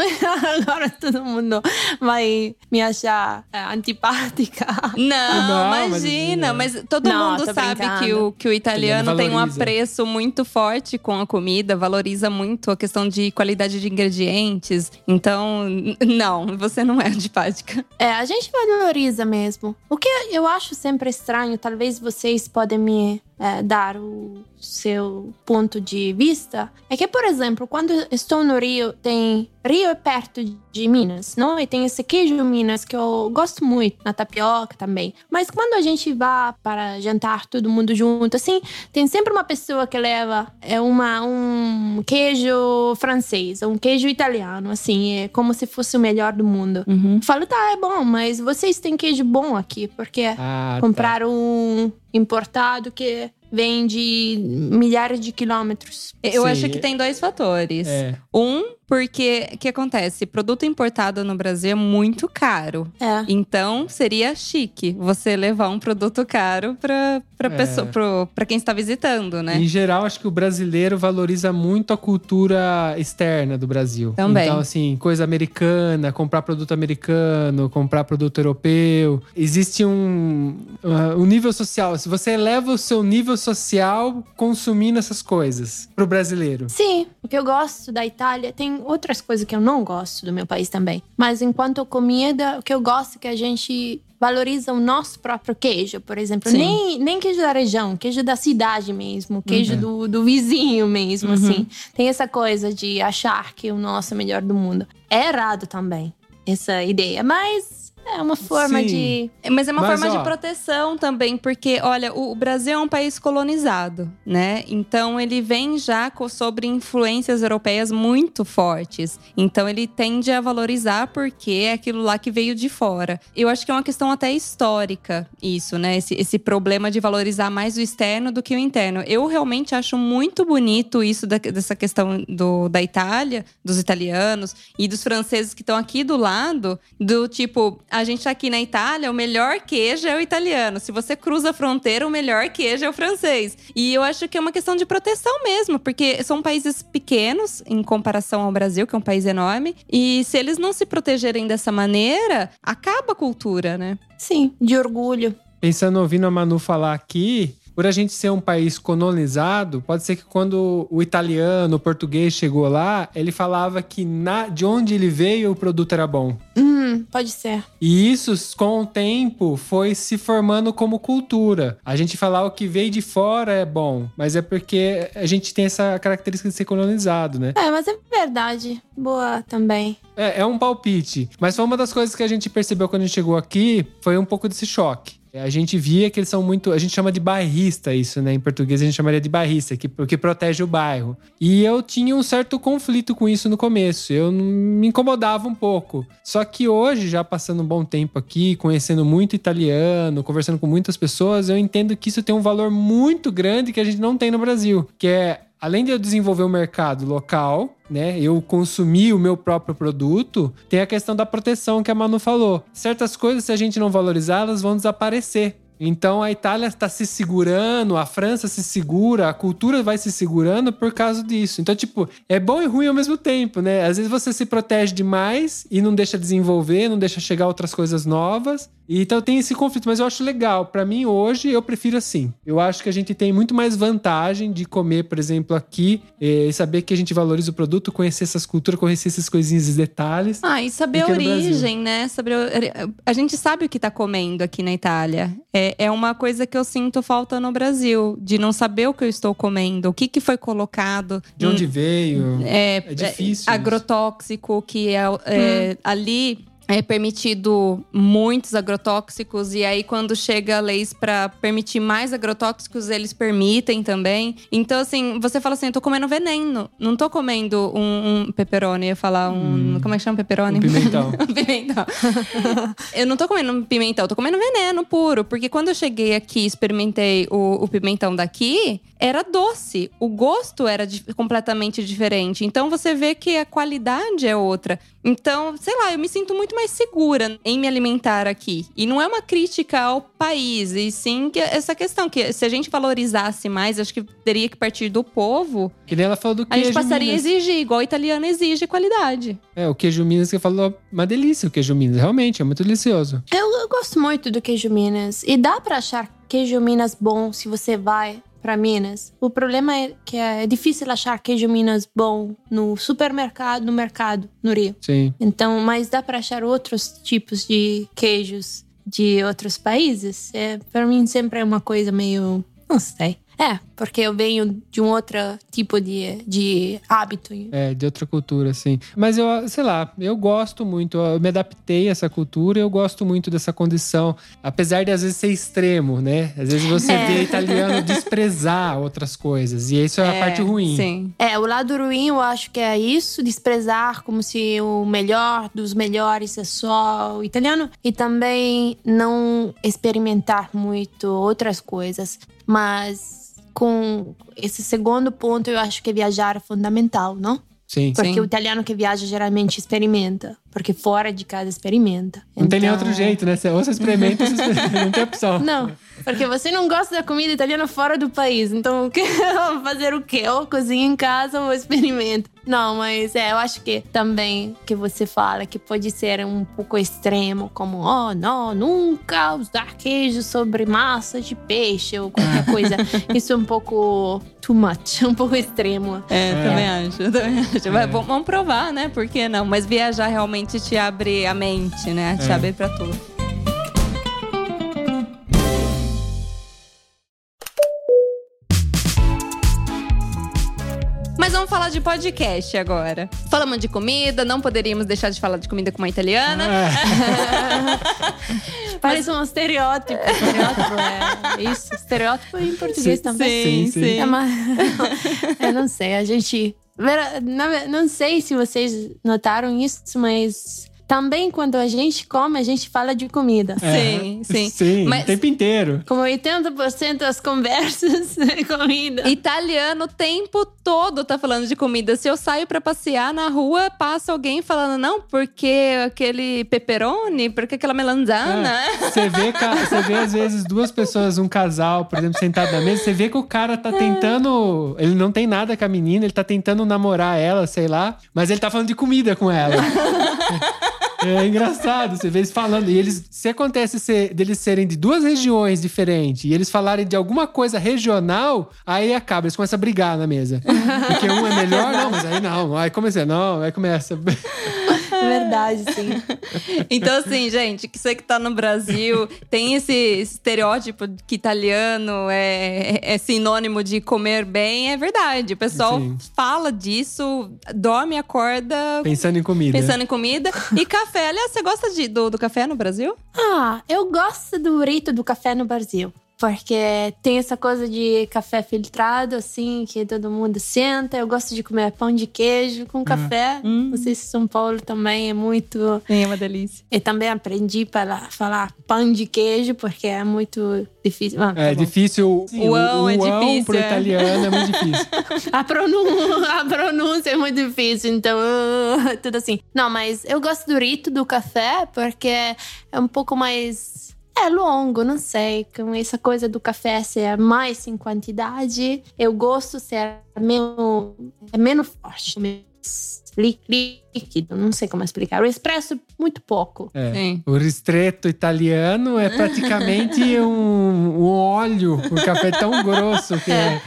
agora todo mundo vai me achar é, antipática. Não, Não, imagina, imagina. mas todo Não, mundo sabe brincando. que o, que o italiano tem um apreço muito forte com a comida, valoriza muito a questão de qualidade de ingredientes. Então, não, você não é antipática. É, a gente valoriza mesmo. O que eu acho sempre estranho, talvez vocês podem me é, dar o seu ponto de vista, é que, por exemplo, quando estou no Rio, tem. Rio é perto de Minas, não? E tem esse queijo Minas que eu gosto muito, na tapioca também. Mas quando a gente vai para jantar todo mundo junto, assim, tem sempre uma pessoa que leva é uma, um queijo francês, um queijo italiano, assim, é como se fosse o melhor do mundo. Eu Falo, tá, é bom, mas vocês têm queijo bom aqui, porque Ah, tá. compraram um importado que vem de milhares de quilômetros. Eu Sim. acho que tem dois fatores. É. Um, porque o que acontece? Produto importado no Brasil é muito caro. É. Então, seria chique você levar um produto caro pra, pra, É. pessoa, pro, pra quem está visitando, né? Em geral, acho que o brasileiro valoriza muito a cultura externa do Brasil. Também. Então, assim, coisa americana, comprar produto americano, comprar produto europeu. Existe um, uh, um nível social. Se você eleva o seu nível social consumindo essas coisas pro brasileiro. Sim, o que eu gosto da Itália tem outras coisas que eu não gosto do meu país também. Mas enquanto comida, o que eu gosto é que a gente valoriza o nosso próprio queijo, por exemplo. Sim. Nem, nem queijo da região, queijo da cidade mesmo, queijo do, do vizinho mesmo, assim. Tem essa coisa de achar que o nosso é o melhor do mundo. É errado também, essa ideia, mas é uma forma Sim. de. Mas é uma Mas, forma ó, de proteção também, porque, olha, o Brasil é um país colonizado, né? Então ele vem já sobre influências europeias muito fortes. Então ele tende a valorizar porque é aquilo lá que veio de fora. Eu acho que é uma questão até histórica, isso, né? Esse, esse problema de valorizar mais o externo do que o interno. Eu realmente acho muito bonito isso da- dessa questão do, da Itália, dos italianos e dos franceses que estão aqui do lado, do tipo, a gente tá aqui na Itália, o melhor queijo é o italiano. Se você cruza a fronteira, o melhor queijo é o francês. E eu acho que é uma questão de proteção mesmo, porque são países pequenos em comparação ao Brasil, que é um país enorme. E se eles não se protegerem dessa maneira, acaba a cultura, né? Sim, de orgulho. Pensando, ouvindo a Manu falar aqui, por a gente ser um país colonizado, pode ser que quando o italiano, o português chegou lá, ele falava que na, de onde ele veio o produto era bom. Hum, pode ser. E isso, com o tempo, foi se formando como cultura. A gente falar o que veio de fora é bom, mas é porque a gente tem essa característica de ser colonizado, né? É, mas é verdade. Boa também. É, é um palpite. Mas foi uma das coisas que a gente percebeu quando a gente chegou aqui, foi um pouco desse choque. A gente via que eles são muito. A gente chama de bairrista isso, né? Em português a gente chamaria de bairrista, que, porque protege o bairro. E eu tinha um certo conflito com isso no começo. Eu me incomodava um pouco. Só que hoje, já passando um bom tempo aqui, conhecendo muito italiano, conversando com muitas pessoas, eu entendo que isso tem um valor muito grande que a gente não tem no Brasil, que é além de eu desenvolver o mercado local, né, eu consumir o meu próprio produto, tem a questão da proteção que a Manu falou. Certas coisas, se a gente não valorizar, elas vão desaparecer. Então a Itália está se segurando, a França se segura, a cultura vai se segurando por causa disso. Então, tipo, é bom e ruim ao mesmo tempo, né? Às vezes você se protege demais e não deixa desenvolver, não deixa chegar outras coisas novas. E, então tem esse conflito, mas eu acho legal. Para mim, hoje, eu prefiro assim. Eu acho que a gente tem muito mais vantagem de comer, por exemplo, aqui eh, e saber que a gente valoriza o produto, conhecer essas culturas, conhecer essas coisinhas, esses detalhes. Ah, e saber a origem, né? Saber a, a gente sabe o que tá comendo aqui na Itália. É, é uma coisa que eu sinto falta no Brasil, de não saber o que eu estou comendo, o que, que foi colocado. De onde veio. é, É difícil isso. agrotóxico, que é, é, ali é permitido muitos agrotóxicos e aí quando chega leis para permitir mais agrotóxicos, eles permitem também. Então assim, você fala assim, eu tô comendo veneno, não tô comendo um, um pepperoni, ia falar um, como é que chama pepperoni? Um pimentão. Um pimentão. eu não tô comendo um pimentão, eu tô comendo veneno puro. Porque quando eu cheguei aqui experimentei o, o pimentão daqui, era doce. O gosto era di- completamente diferente. Então você vê que a qualidade é outra. Então, sei lá, eu me sinto muito mais segura em me alimentar aqui. E não é uma crítica ao país, e sim que essa questão que se a gente valorizasse mais, acho que teria que partir do povo, Que nem ela falou do a queijo gente passaria Minas. a exigir, igual o italiano exige qualidade. É, o queijo Minas que falou, uma delícia o queijo Minas. Realmente, é muito delicioso. Eu, eu gosto muito do queijo Minas. E dá pra achar queijo Minas bom se você vai pra Minas. O problema é que é difícil achar queijo Minas bom no supermercado, no mercado, no Rio. Sim. Então, mas dá pra achar outros tipos de queijos de outros países. É, para mim sempre é uma coisa meio, não sei. É, porque eu venho de um outro tipo de, de hábito. É, de outra cultura, assim. Mas eu, sei lá, eu gosto muito, eu me adaptei a essa cultura, eu gosto muito dessa condição. Apesar de às vezes ser extremo, né? Às vezes você É. vê italiano desprezar outras coisas. E isso é, a parte ruim. Sim. É, o lado ruim eu acho que é isso, desprezar como se o melhor dos melhores é só o italiano. E também não experimentar muito outras coisas. Mas com esse segundo ponto, eu acho que viajar é fundamental, não? Sim. Porque Sim. o italiano que viaja geralmente experimenta. Porque fora de casa experimenta. Não tem nem Então- outro jeito, né? Você- Ou você experimenta, ou você experimenta. não tem opção. Não, porque você não gosta da comida italiana fora do país. Então, fazer o quê? Ou cozinha em casa ou experimenta. Não, mas é, eu acho que também que você fala que pode ser um pouco extremo, como, oh, não, nunca usar queijo sobre massa de peixe ou qualquer coisa. Isso é um pouco too much, um pouco extremo. É, É. também acho. também acho. Vai, É. vamos vamos provar, né? Por que não? Mas viajar realmente te abre a mente, né? Te É. abre pra tudo. Mas vamos falar de podcast agora. Falamos de comida, não poderíamos deixar de falar de comida com uma italiana. É. Parece um estereótipo. Estereótipo é isso. Estereótipo em português Sim, também. Sim, sim. É, mas, eu não sei, a gente. Vera- Não sei se vocês notaram isso, mas também quando a gente come, a gente fala de comida. Sim, sim. Sim, Mas- o tempo inteiro. Como 80% das conversas é comida. Italiano o tempo todo tá falando de comida. Se eu saio pra passear na rua, passa alguém falando, não, porque aquele pepperoni, porque aquela melanzana. É, Você vê, você vê, às vezes, duas pessoas, um casal, por exemplo, sentado na mesa, você vê que o cara tá tentando. Ele não tem nada com a menina, ele tá tentando namorar ela, sei lá, mas ele tá falando de comida com ela. É engraçado, você vê eles falando. E eles, se acontece ser, deles serem de duas regiões diferentes e eles falarem de alguma coisa regional, aí acaba, eles começam a brigar na mesa. Porque um é melhor, não, mas aí não. Aí começa, não, aí começa. É verdade, sim. Então, assim, gente, que você que tá no Brasil, tem esse estereótipo que italiano é, é sinônimo de comer bem, é verdade. O pessoal Sim. fala disso, dorme, acorda Pensando em comida. pensando em comida. E café. Aliás, você gosta de, do, do café no Brasil? Ah, eu gosto do rito do café no Brasil. Porque tem essa coisa de café filtrado, assim, que todo mundo senta. Eu gosto de comer pão de queijo com café. Hum. Não sei se São Paulo também é muito. Sim, é uma delícia. Eu também aprendi para falar pão de queijo, porque é muito difícil. Ah, tá É bom. difícil. sim, Uão o, é o uão difícil, pro é. italiano é muito difícil. A pronúncia, a pronúncia é muito difícil, então tudo assim. Não, mas eu gosto do rito do café porque é um pouco mais. É longo, não sei. Com essa coisa do café ser mais em quantidade, eu gosto ser menos, é menos forte, menos lí- líquido. Não sei como explicar. O expresso, muito pouco. É. Sim. O ristretto italiano é praticamente um, um óleo. O café é tão grosso que é.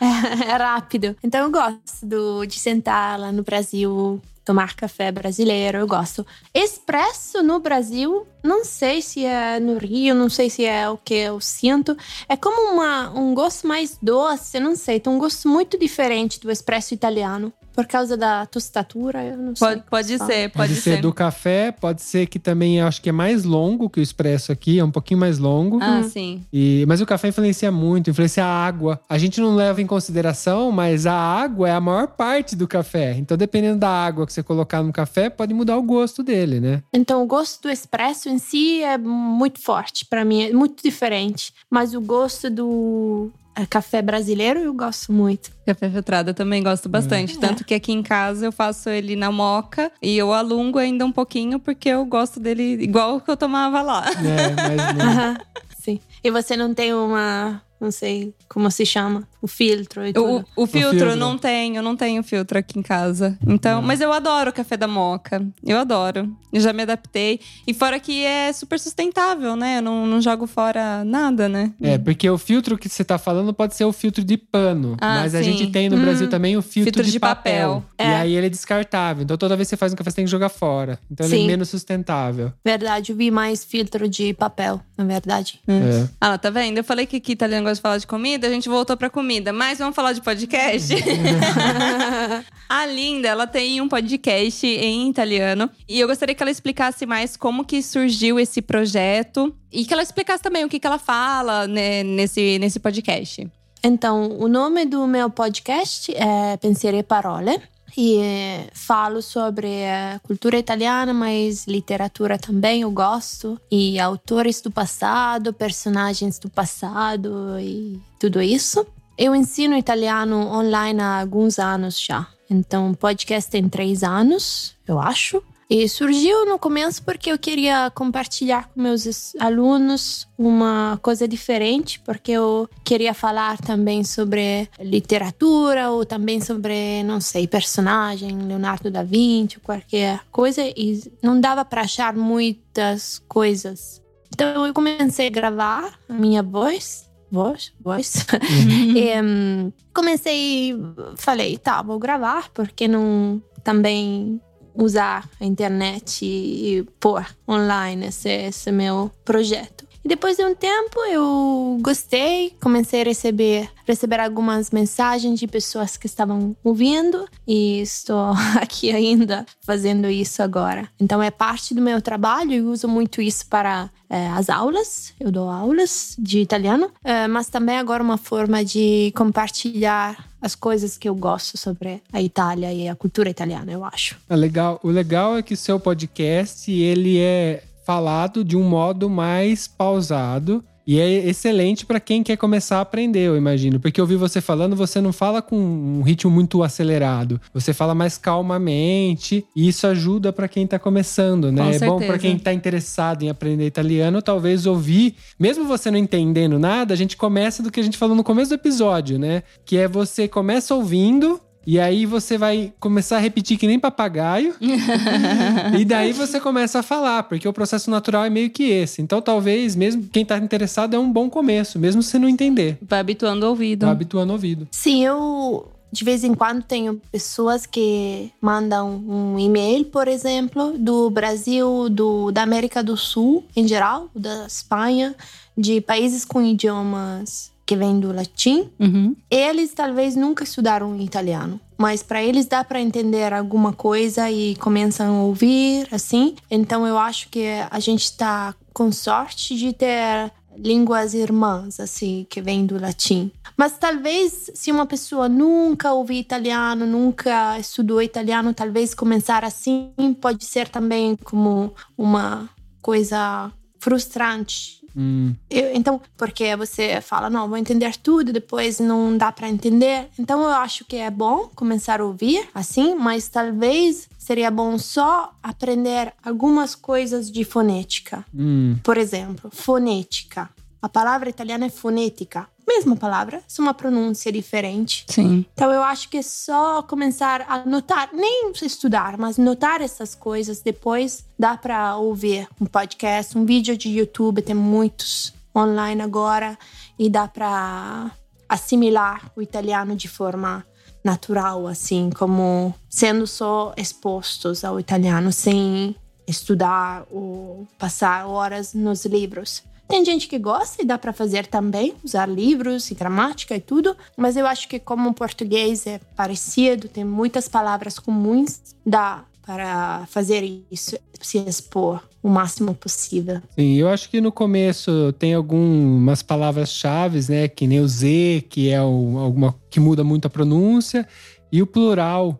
é, é rápido. Então eu gosto do- de sentar lá no Brasil, tomar café brasileiro, eu gosto. Expresso no Brasil, não sei se é no Rio, não sei se é o que eu sinto. É como uma, um gosto mais doce, não sei. Tem um gosto muito diferente do expresso italiano. Por causa da tostatura, eu não sei. Pode, como pode se ser, Pode, pode, ser, do café, pode ser que também acho que é mais longo que o expresso aqui, é um pouquinho mais longo. Ah, sim. E, mas o café influencia muito, influencia a água. A gente não leva em consideração, mas a água é a maior parte do café. Então, dependendo da água que você colocar no café, pode mudar o gosto dele, né? Então, o gosto do expresso em si é muito forte para mim, é muito diferente. Mas o gosto do café brasileiro eu gosto muito. Café filtrado eu também gosto bastante. Tanto que aqui em casa eu faço ele na moca e eu alongo ainda um pouquinho porque eu gosto dele igual que eu tomava lá. É, mas não. Aham, Sim. E você não tem uma, não sei como se chama, o filtro e tudo. O, o filtro, filtro. não tenho, não tenho filtro aqui em casa. Então, mas eu adoro o café da moca. Eu adoro. Eu já me adaptei. E fora que é super sustentável, né? Eu não, não jogo fora nada, né? É, porque o filtro que você tá falando pode ser o filtro de pano. Ah, mas a sim. gente tem no Brasil também o filtro, Filtro de, de papel. papel. E É. aí ele é descartável. Então toda vez que você faz um café, você tem que jogar fora. Então ele é Sim. menos sustentável. Verdade, eu vi mais filtro de papel, na verdade. É. Ah, tá vendo? Eu falei que aqui italiano gosta de falar de comida, a gente voltou pra comida. Mas vamos falar de podcast? a Linda, ela tem um podcast em italiano. E eu gostaria que ela explicasse mais como que surgiu esse projeto. E que ela explicasse também o que, que ela fala né, nesse, nesse podcast. Então, o nome do meu podcast é Pensieri e Parole. E falo sobre eh, cultura italiana, mas literatura também eu gosto. E autores do passado, personagens do passado e tudo isso. Eu ensino italiano online há alguns anos já. Então, podcast tem três anos, eu acho. E surgiu no começo porque eu queria compartilhar com meus alunos uma coisa diferente, porque eu queria falar também sobre literatura ou também sobre, não sei, personagem, Leonardo da Vinci, ou qualquer coisa, e não dava para achar muitas coisas. Então eu comecei a gravar a minha voz, voz, voz. E, hum, comecei, falei, tá, vou gravar, porque não também usar a internet e pôr online esse, esse meu projeto. E depois de um tempo eu gostei, comecei a receber, receber algumas mensagens de pessoas que estavam ouvindo e estou aqui ainda fazendo isso agora. Então é parte do meu trabalho e uso muito isso para eh, as aulas. Eu dou aulas de italiano, eh, mas também agora uma forma de compartilhar as coisas que eu gosto sobre a Itália e a cultura italiana, eu acho. É legal. O legal é que seu podcast, ele é falado de um modo mais pausado. E é excelente para quem quer começar a aprender, eu imagino. Porque eu vi você falando, você não fala com um ritmo muito acelerado. Você fala mais calmamente. E isso ajuda para quem tá começando, né? Com é bom para quem tá interessado em aprender italiano, talvez ouvir. Mesmo você não entendendo nada, a gente começa do que a gente falou no começo do episódio, né? Que é você começa ouvindo. E aí você vai começar a repetir que nem papagaio. e daí você começa a falar, porque o processo natural é meio que esse. Então talvez, mesmo quem tá interessado, é um bom começo, mesmo se não entender. Vai habituando o ouvido. Tá habituando o ouvido. Sim, eu de vez em quando tenho pessoas que mandam um e-mail, por exemplo, do Brasil, do, da América do Sul em geral, da Espanha, de países com idiomas que vêm do latim. Uhum. Eles talvez nunca estudaram italiano, mas para eles dá para entender alguma coisa e começam a ouvir assim. Então eu acho que a gente está com sorte de ter línguas irmãs, assim, que vem do latim. Mas talvez, se uma pessoa nunca ouviu italiano, nunca estudou italiano, talvez começar assim pode ser também como uma coisa frustrante Hum, eu- então, porque você fala, não, vou entender tudo, depois não dá para entender. Então, eu acho que é bom começar a ouvir assim, mas talvez seria bom só aprender algumas coisas de fonética. hum. Por exemplo, fonética. A palavra italiana é fonética. Mesma palavra, só uma pronúncia diferente. Sim. Então eu acho que é só começar a notar, nem estudar, mas notar essas coisas. Depois dá para ouvir um podcast, um vídeo de YouTube, tem muitos online agora e dá para assimilar o italiano de forma natural, assim, como sendo só expostos ao italiano sem estudar ou passar horas nos livros. Tem gente que gosta e dá para fazer também, usar livros e gramática e tudo, mas eu acho que como o português é parecido, tem muitas palavras comuns, dá para fazer isso, se expor o máximo possível. Sim, eu acho que no começo tem algumas palavras-chave, né? Que nem o Z, que é o- alguma que muda muito a pronúncia, e o plural.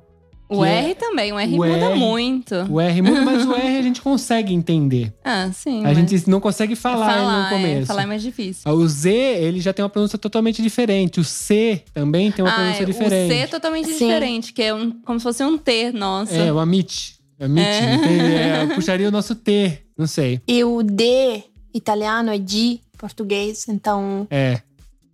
O é- R também, o R o muda R. muito. O R muda, mas o R a gente consegue entender. Ah, sim. A gente não consegue falar, falar, no começo. É, falar é mais difícil. O Z, ele já tem uma pronúncia totalmente diferente. O C também tem uma Ah, pronúncia é, diferente. o C é totalmente Sim. diferente, que é um- como se fosse um T, nossa. É, o Amit. Amit. É. tem- é, puxaria o nosso T. Não sei. E o D italiano é de português, então É.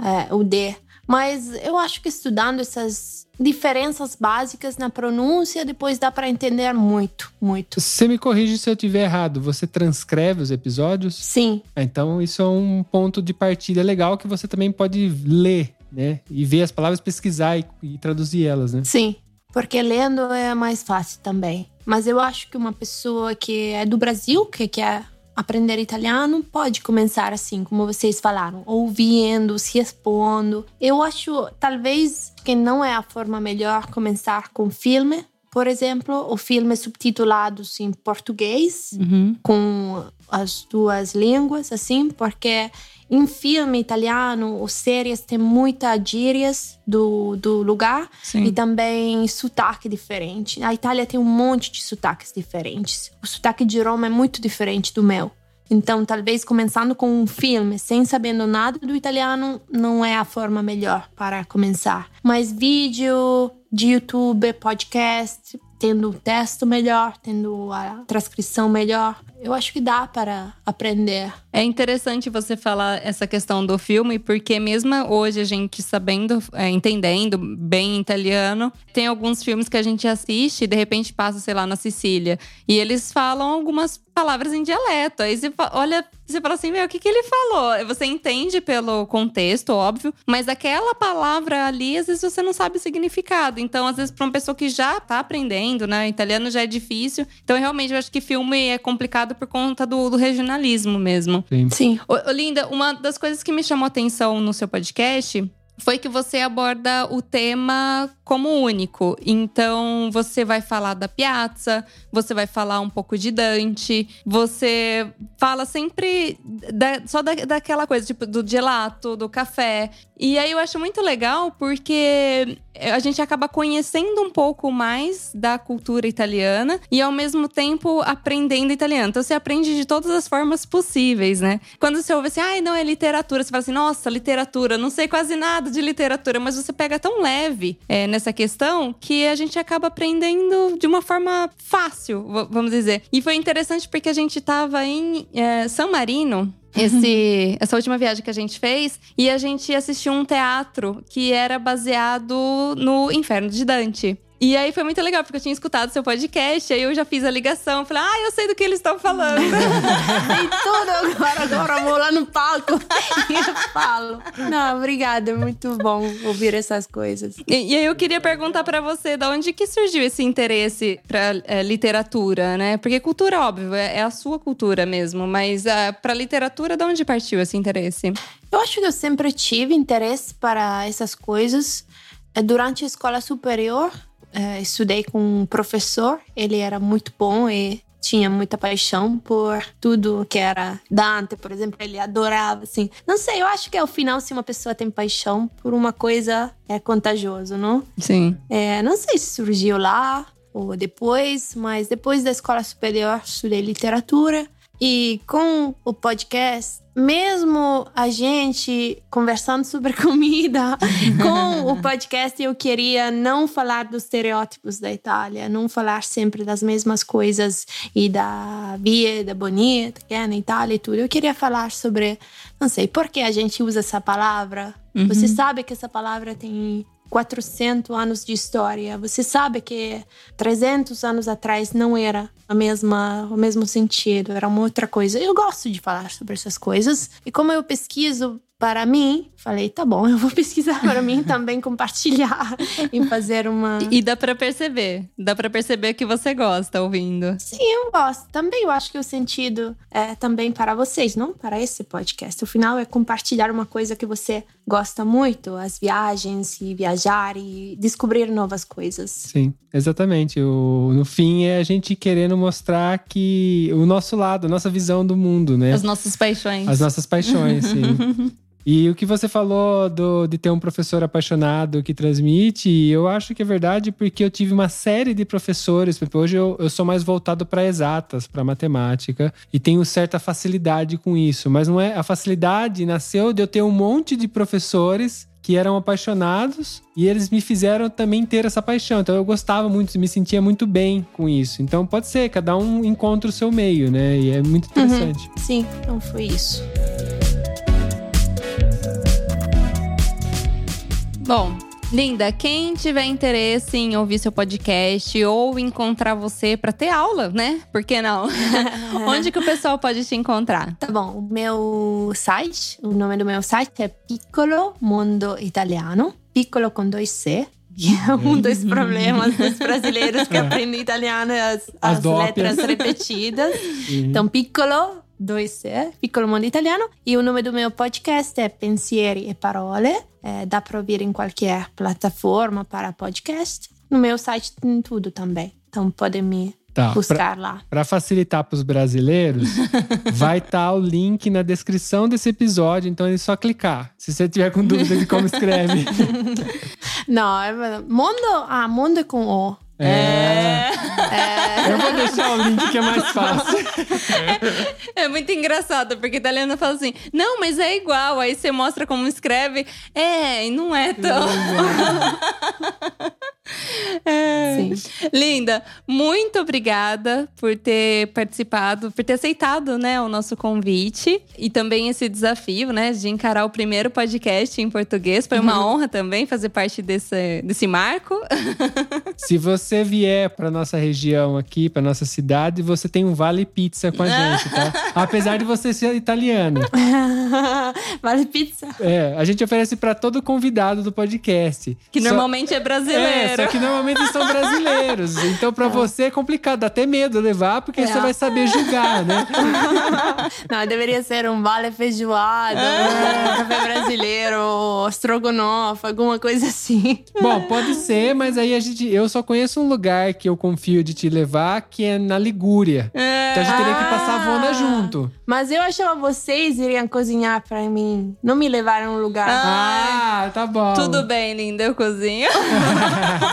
é, o D. Mas eu acho que estudando essas diferenças básicas na pronúncia, depois dá para entender muito, muito. Você me corrige se eu estiver errado. Você transcreve os episódios? Sim, Ah, Então, isso é um ponto de partida legal que você também pode ler, né? E ver as palavras, pesquisar e, e traduzir elas, né? sim. Porque lendo é mais fácil também. Mas eu acho que uma pessoa que é do Brasil, que quer aprender italiano, pode começar assim, como vocês falaram, ouvindo, se expondo. Eu acho, talvez, que não é a forma melhor começar com filme. Por exemplo, o filme subtitulados em português, Uhum. com as duas línguas, assim, porque em filme italiano, os séries têm muitas gírias do, do lugar Sim. e também sotaque diferente. A Itália tem um monte de sotaques diferentes. O sotaque de Roma é muito diferente do meu. Então, talvez começando com um filme, sem sabendo nada do italiano, não é a forma melhor para começar. Mas vídeo de YouTube, podcast, tendo o texto melhor, tendo a transcrição melhor, eu acho que dá para aprender. É interessante você falar essa questão do filme, porque mesmo hoje a gente sabendo, é, entendendo bem italiano, tem alguns filmes que a gente assiste e de repente passa, sei lá, na Sicília. E eles falam algumas palavras em dialeto. Aí você olha, você fala assim, meu, o que, que ele falou? Você entende pelo contexto, óbvio, mas aquela palavra ali, às vezes você não sabe o significado. Então, às vezes, para uma pessoa que já tá aprendendo, né? Italiano já é difícil. Então, realmente, eu acho que filme é complicado por conta do, do regionalismo mesmo. Sim. Sim. Ô, ô, Linda, uma das coisas que me chamou a atenção no seu podcast foi que você aborda o tema como único. Então, você vai falar da Piazza, você vai falar um pouco de Dante, você fala sempre da- só da, daquela coisa, tipo, do gelato, do café. E aí eu acho muito legal porque a gente acaba conhecendo um pouco mais da cultura italiana e ao mesmo tempo aprendendo italiano. Então você aprende de todas as formas possíveis, né? Quando você ouve assim, ai, não, é literatura, você fala assim, nossa, literatura, não sei quase nada de literatura, mas você pega tão leve é, nessa questão que a gente acaba aprendendo de uma forma fácil, vamos dizer. E foi interessante porque a gente tava em é, San Marino esse, essa última viagem que a gente fez e a gente assistiu um teatro que era baseado no Inferno de Dante. E aí foi muito legal, porque eu tinha escutado seu podcast, aí eu já fiz a ligação. Falei, ah, eu sei do que eles estão falando. Sei tudo agora, agora vou lá no palco e eu falo. Não, obrigada, é muito bom ouvir essas coisas. E, e aí eu queria perguntar pra você, da onde que surgiu esse interesse pra é, literatura, né? Porque cultura, óbvio, é, é a sua cultura mesmo, mas uh, pra literatura, da onde partiu esse interesse? Eu acho que eu sempre tive interesse para essas coisas. Eh, Durante a escola superior, eh, estudei com um professor, ele era muito bom e tinha muita paixão por tudo que era Dante, por exemplo, ele adorava, assim. Não sei, eu acho que ao final, se uma pessoa tem paixão por uma coisa, é contagioso, não? Sim. É, não sei se surgiu lá ou depois, mas depois da escola superior estudei literatura e com o podcast, mesmo a gente conversando sobre comida, com o podcast eu queria não falar dos estereótipos da Itália, não falar sempre das mesmas coisas e da vida bonita que é na Itália e tudo. Eu queria falar sobre, não sei, por que a gente usa essa palavra. Você sabe que essa palavra tem 400 anos de história. Você sabe que 300 anos atrás não era a mesma, o mesmo sentido, era uma outra coisa. Eu gosto de falar sobre essas coisas. E como eu pesquiso para mim, falei, tá bom, eu vou pesquisar para mim também, compartilhar e fazer uma. E dá pra perceber. Dá pra perceber que você gosta ouvindo. Sim, eu gosto. Também eu acho que o sentido é também para vocês, não para esse podcast. O final é compartilhar uma coisa que você gosta muito, as viagens e viajar e descobrir novas coisas. Sim, exatamente. O, no fim é a gente querendo mostrar que o nosso lado, a nossa visão do mundo, né? As nossas paixões. As nossas paixões, sim. E o que você falou do, de ter um professor apaixonado que transmite, eu acho que é verdade porque eu tive uma série de professores. Hoje eu, eu sou mais voltado para exatas, para matemática, e tenho certa facilidade com isso. Mas não é a facilidade nasceu de eu ter um monte de professores que eram apaixonados e eles me fizeram também ter essa paixão. Então eu gostava muito, me sentia muito bem com isso. Então pode ser, cada um encontra o seu meio, né? E é muito interessante. Sim, então foi isso. Bom, Linda, quem tiver interesse em ouvir seu podcast ou encontrar você para ter aula, né? Por que não? Onde que o pessoal pode te encontrar? Tá bom, o meu site, o nome do meu site é Piccolo Mundo Italiano. Piccolo com dois C. Que é um dos problemas dos brasileiros que aprendem italiano, é as, As as letras repetidas. Então, Piccolo, dois C, Piccolo Mundo Italiano. E o nome do meu podcast é Pensieri e Parole. É, dá para ouvir em qualquer plataforma para podcast. No meu site tem tudo também. Então, podem me Tá, buscar lá. Para facilitar para os brasileiros, vai estar o link na descrição desse episódio, então é só clicar. Se você tiver com dúvida de como escreve. Não, é mundo, ah, mundo é com O. É. Eu vou deixar o link que é mais fácil. É muito engraçado, porque italiano fala assim: não, mas é igual. Aí você mostra como escreve. É, e não é tão. É. Linda, muito obrigada por ter participado, por ter aceitado, né, o nosso convite e também esse desafio, né, de encarar o primeiro podcast em português. Foi uma honra também fazer parte desse, desse marco. Se você vier para nossa região aqui, para nossa cidade, você tem um vale pizza com a gente, tá? Apesar de você ser italiano. vale pizza. É, a gente oferece para todo convidado do podcast. Que Só- normalmente é brasileiro. É, só que normalmente são brasileiros. Então, pra você é complicado, dá até medo levar, porque É. você vai saber julgar, né? Não, deveria ser um vale feijoada, um café brasileiro, estrogonofe, alguma coisa assim. Bom, pode ser, mas aí a gente. Eu só conheço um lugar que eu confio de te levar, que é na Ligúria. Então a gente teria que passar a Vona Ah. junto. Mas eu achava que vocês iriam cozinhar pra mim. Não me levaram a um lugar. Ah, tá bom. Tudo bem, linda, eu cozinho.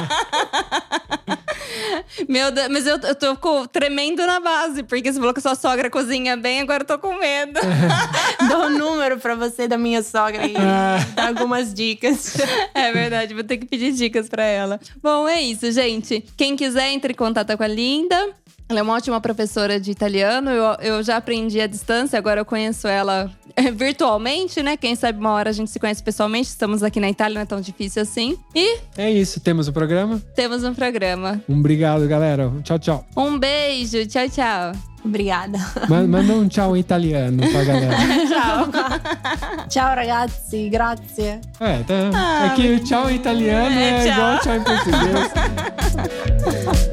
Meu Deus, mas eu, eu tô com- tremendo na base, porque você falou que sua sogra cozinha bem, agora eu tô com medo. Dou o número pra você da minha sogra e dar algumas dicas. É verdade, vou ter que pedir dicas pra ela. Bom, é isso, gente. Quem quiser, entre em contato com a Linda. Ela é uma ótima professora de italiano. Eu, eu já aprendi à distância, agora eu conheço ela eh, virtualmente, né? Quem sabe uma hora a gente se conhece pessoalmente. Estamos aqui na Itália, não é tão difícil assim. E É isso, temos o programa. temos um programa. Um obrigado, galera. Tchau, tchau. Um beijo, tchau, tchau. Obrigada. Ma- Manda um tchau em italiano pra galera. Ciao. Ciao ragazzi, grazie. É, tá. é que o tchau em italiano É, é, tchau. igual tchau em português.